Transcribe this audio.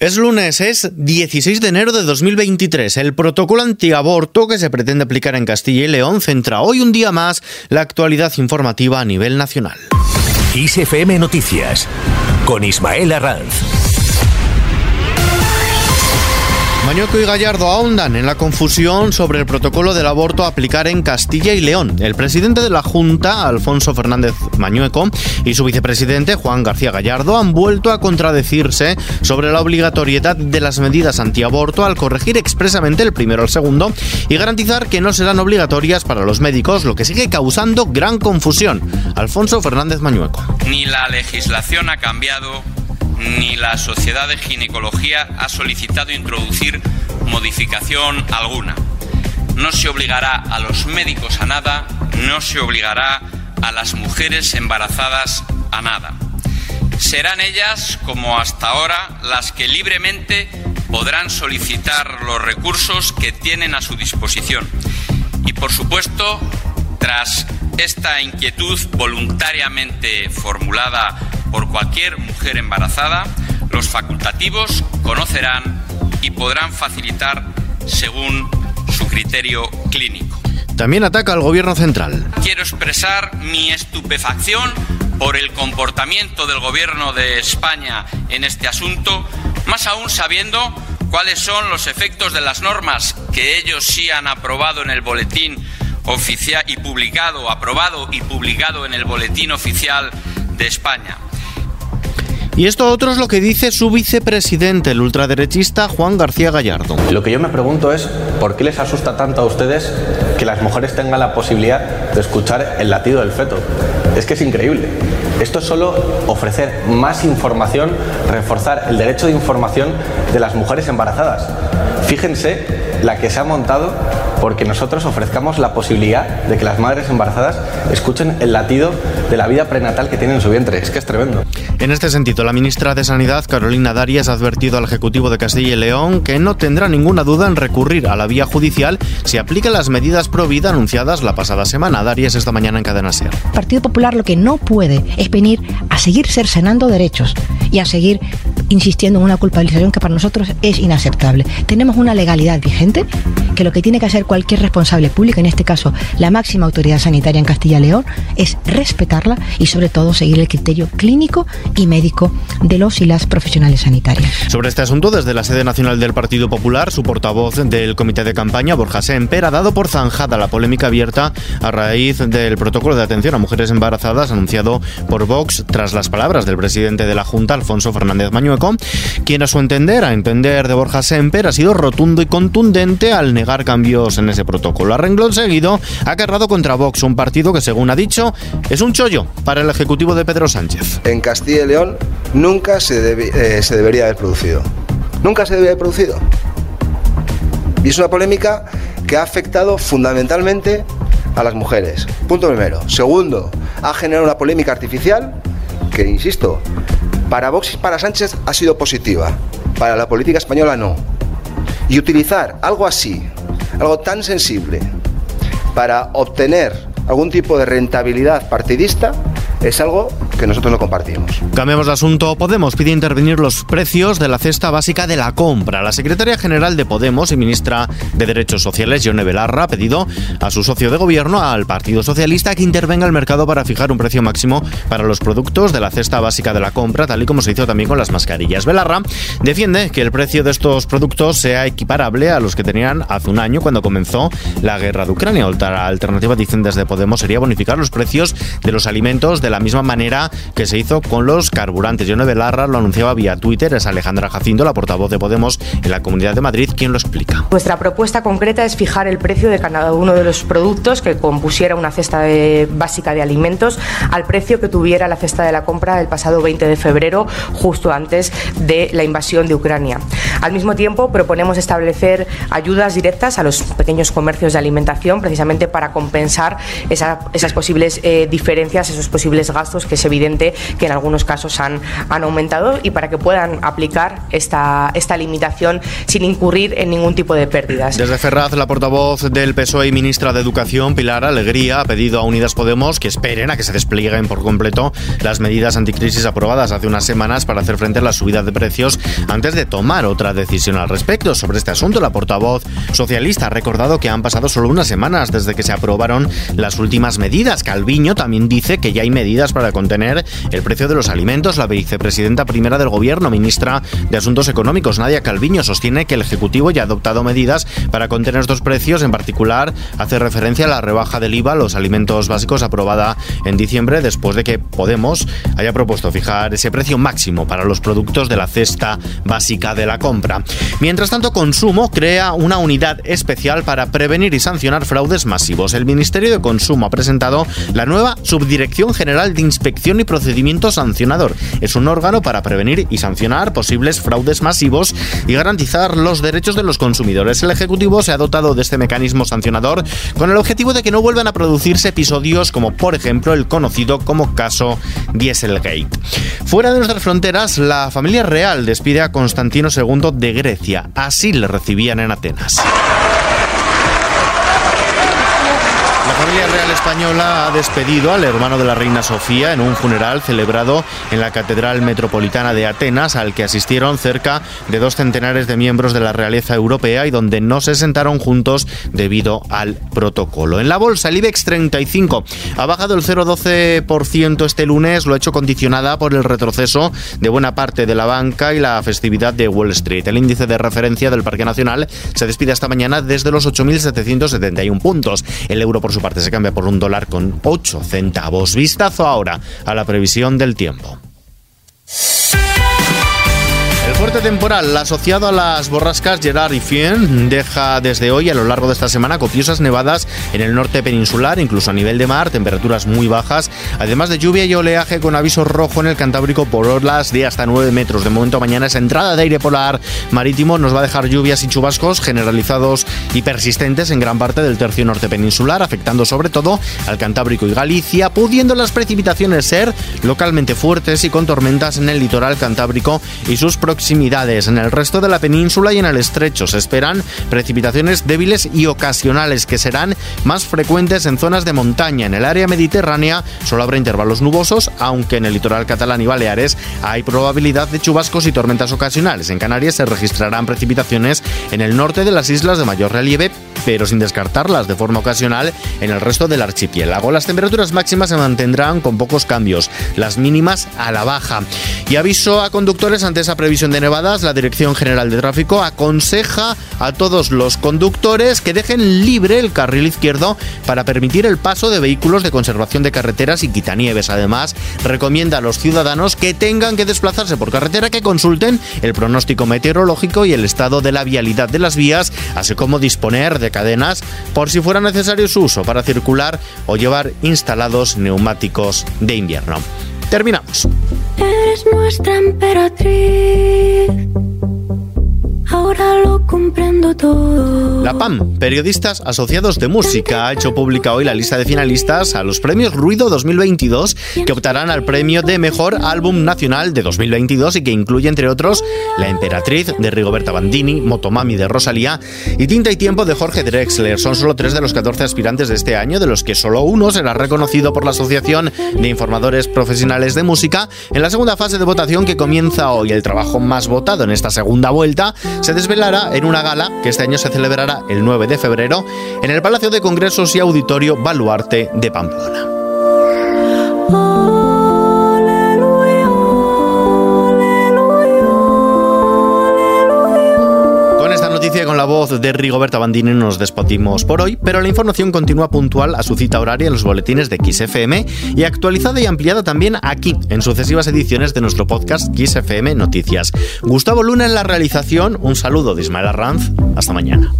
Es lunes, es 16 de enero de 2023. El protocolo antiaborto que se pretende aplicar en Castilla y León centra hoy un día más la actualidad informativa a nivel nacional. ISFM Noticias con Ismael Arranz. Mañueco y Gallardo ahondan en la confusión sobre el protocolo del aborto a aplicar en Castilla y León. El presidente de la Junta, Alfonso Fernández Mañueco, y su vicepresidente, Juan García Gallardo, han vuelto a contradecirse sobre la obligatoriedad de las medidas antiaborto al corregir expresamente el primero al segundo y garantizar que no serán obligatorias para los médicos, lo que sigue causando gran confusión. Alfonso Fernández Mañueco. Ni la legislación ha cambiado ni la Sociedad de Ginecología ha solicitado introducir modificación alguna. No se obligará a los médicos a nada, no se obligará a las mujeres embarazadas a nada. Serán ellas, como hasta ahora, las que libremente podrán solicitar los recursos que tienen a su disposición. Y, por supuesto, tras esta inquietud voluntariamente formulada por cualquier mujer embarazada, los facultativos conocerán y podrán facilitar según su criterio clínico. También ataca al gobierno central. Quiero expresar mi estupefacción por el comportamiento del gobierno de España en este asunto, más aún sabiendo cuáles son los efectos de las normas que ellos sí han aprobado en el boletín oficial y publicado, aprobado y publicado en el boletín oficial de España. Y esto otro es lo que dice su vicepresidente, el ultraderechista Juan García Gallardo. Lo que yo me pregunto es, ¿por qué les asusta tanto a ustedes que las mujeres tengan la posibilidad de escuchar el latido del feto? Es que es increíble. Esto es solo ofrecer más información, reforzar el derecho de información de las mujeres embarazadas. Fíjense la que se ha montado porque nosotros ofrezcamos la posibilidad de que las madres embarazadas escuchen el latido de la vida prenatal que tienen en su vientre. Es que es tremendo. En este sentido, la ministra de Sanidad, Carolina Darias, ha advertido al Ejecutivo de Castilla y León que no tendrá ninguna duda en recurrir a la vía judicial si aplica las medidas pro vida anunciadas la pasada semana. Darias esta mañana en Cadena Ser. El Partido Popular lo que no puede es venir a seguir cercenando derechos y a seguir insistiendo en una culpabilización que para nosotros es inaceptable. Tenemos una legalidad vigente que lo que tiene que hacer cualquier responsable público, en este caso la máxima autoridad sanitaria en Castilla y León, es respetarla y sobre todo seguir el criterio clínico y médico de los y las profesionales sanitarias. Sobre este asunto, desde la sede nacional del Partido Popular, su portavoz del comité de campaña, Borja Semper, ha dado por zanjada la polémica abierta a raíz del protocolo de atención a mujeres embarazadas anunciado por Vox tras las palabras del presidente de la Junta, Alfonso Fernández Mañueco, quien a su entender, a entender de Borja Semper, ha sido rotundo y contundente al negar cambios en ese protocolo. A renglón seguido, ha cargado contra Vox, un partido que, según ha dicho, es un chollo para el ejecutivo de Pedro Sánchez. En Castilla y León nunca se, eh, se debería haber producido. Nunca se debería haber producido. Y es una polémica que ha afectado fundamentalmente a las mujeres. Punto primero. Segundo, ha generado una polémica artificial que, insisto, para Vox y para Sánchez ha sido positiva, para la política española no. Y utilizar algo así, algo tan sensible, para obtener algún tipo de rentabilidad partidista, es algo que nosotros no compartimos. Cambiamos de asunto. Podemos pide intervenir los precios de la cesta básica de la compra. La secretaria general de Podemos y ministra de Derechos Sociales, Yone Belarra, ha pedido a su socio de gobierno, al Partido Socialista, que intervenga el mercado para fijar un precio máximo para los productos de la cesta básica de la compra, tal y como se hizo también con las mascarillas. Belarra defiende que el precio de estos productos sea equiparable a los que tenían hace un año cuando comenzó la guerra de Ucrania. Otra alternativa, dicen desde Podemos, sería bonificar los precios de los alimentos de la misma manera que se hizo con los carburantes. Yone Belarra lo anunciaba vía Twitter. Es Alejandra Jacinto, la portavoz de Podemos en la Comunidad de Madrid, quien lo explica. Nuestra propuesta concreta es fijar el precio de cada uno de los productos que compusiera una cesta básica de alimentos al precio que tuviera la cesta de la compra el pasado 20 de febrero, justo antes de la invasión de Ucrania. Al mismo tiempo, proponemos establecer ayudas directas a los pequeños comercios de alimentación, precisamente para compensar esas posibles eh, diferencias, esos posibles gastos que es evidente que en algunos casos han, han aumentado y para que puedan aplicar esta, esta limitación sin incurrir en ningún tipo de pérdidas. Desde Ferraz, la portavoz del PSOE y ministra de Educación, Pilar Alegría, ha pedido a Unidas Podemos que esperen a que se desplieguen por completo las medidas anticrisis aprobadas hace unas semanas para hacer frente a la subida de precios antes de tomar otra decisión al respecto. Sobre este asunto, la portavoz socialista ha recordado que han pasado solo unas semanas desde que se aprobaron las últimas medidas. Calviño también dice que ya hay medidas para contener el precio de los alimentos. La vicepresidenta primera del Gobierno, ministra de Asuntos Económicos, Nadia Calviño, sostiene que el Ejecutivo ya ha adoptado medidas para contener estos precios. En particular, hace referencia a la rebaja del IVA a los alimentos básicos aprobada en diciembre después de que Podemos haya propuesto fijar ese precio máximo para los productos de la cesta básica de la compra. Mientras tanto, Consumo crea una unidad especial para prevenir y sancionar fraudes masivos. El Ministerio de Consumo ha presentado la nueva Subdirección General de Inspección y Procedimiento Sancionador. Es un órgano para prevenir y sancionar posibles fraudes masivos y garantizar los derechos de los consumidores. El Ejecutivo se ha dotado de este mecanismo sancionador con el objetivo de que no vuelvan a producirse episodios como por ejemplo el conocido como caso Dieselgate. Fuera de nuestras fronteras, la familia real despide a Constantino II de Grecia. Así le recibían en Atenas. Familia real española ha despedido al hermano de la reina Sofía en un funeral celebrado en la Catedral Metropolitana de Atenas, al que asistieron cerca de dos centenares de miembros de la realeza europea y donde no se sentaron juntos debido al protocolo. En la bolsa, el IBEX 35 ha bajado el 0,12% este lunes, lo ha hecho condicionada por el retroceso de buena parte de la banca y la festividad de Wall Street. El índice de referencia del Parque Nacional se despide esta mañana desde los 8.771 puntos. El euro, por su parte, se cambia por un dólar con 8 centavos. Vistazo ahora a la previsión del tiempo. Fuerte temporal asociado a las borrascas Gerard y Fien deja desde hoy a lo largo de esta semana copiosas nevadas en el norte peninsular, incluso a nivel de mar, temperaturas muy bajas, además de lluvia y oleaje con aviso rojo en el Cantábrico por olas de hasta 9 metros. De momento mañana esa entrada de aire polar marítimo nos va a dejar lluvias y chubascos generalizados y persistentes en gran parte del tercio norte peninsular, afectando sobre todo al Cantábrico y Galicia, pudiendo las precipitaciones ser localmente fuertes y con tormentas en el litoral cantábrico y sus en el resto de la península y en el estrecho se esperan precipitaciones débiles y ocasionales que serán más frecuentes en zonas de montaña. En el área mediterránea solo habrá intervalos nubosos, aunque en el litoral catalán y Baleares hay probabilidad de chubascos y tormentas ocasionales. En Canarias se registrarán precipitaciones en el norte de las islas de mayor relieve, pero sin descartarlas de forma ocasional en el resto del archipiélago. Las temperaturas máximas se mantendrán con pocos cambios, las mínimas a la baja. Y aviso a conductores ante esa previsión de nevadas, la Dirección General de Tráfico aconseja a todos los conductores que dejen libre el carril izquierdo para permitir el paso de vehículos de conservación de carreteras y quitanieves. Además, recomienda a los ciudadanos que tengan que desplazarse por carretera que consulten el pronóstico meteorológico y el estado de la vialidad de las vías, así como disponer de cadenas por si fuera necesario su uso para circular o llevar instalados neumáticos de invierno. Terminamos. Eres nuestra emperatriz. Ahora lo comprendo todo. La PAM, Periodistas Asociados de Música, ha hecho pública hoy la lista de finalistas a los premios Ruido 2022 que optarán al premio de Mejor Álbum Nacional de 2022 y que incluye, entre otros, La Emperatriz de Rigoberta Bandini, Motomami de Rosalía y Tinta y Tiempo de Jorge Drexler. Son solo tres de los 14 aspirantes de este año, de los que solo uno será reconocido por la Asociación de Informadores Profesionales de Música. En la segunda fase de votación que comienza hoy, el trabajo más votado en esta segunda vuelta se desvelará en una gala que este año se celebrará el 9 de febrero en el Palacio de Congresos y Auditorio Baluarte de Pamplona. Con la voz de Rigoberta Bandini nos despedimos por hoy, pero la información continúa puntual a su cita horaria en los boletines de XFM y actualizada y ampliada también aquí en sucesivas ediciones de nuestro podcast XFM Noticias. Gustavo Luna en la realización, un saludo de Ismael Arranz, hasta mañana.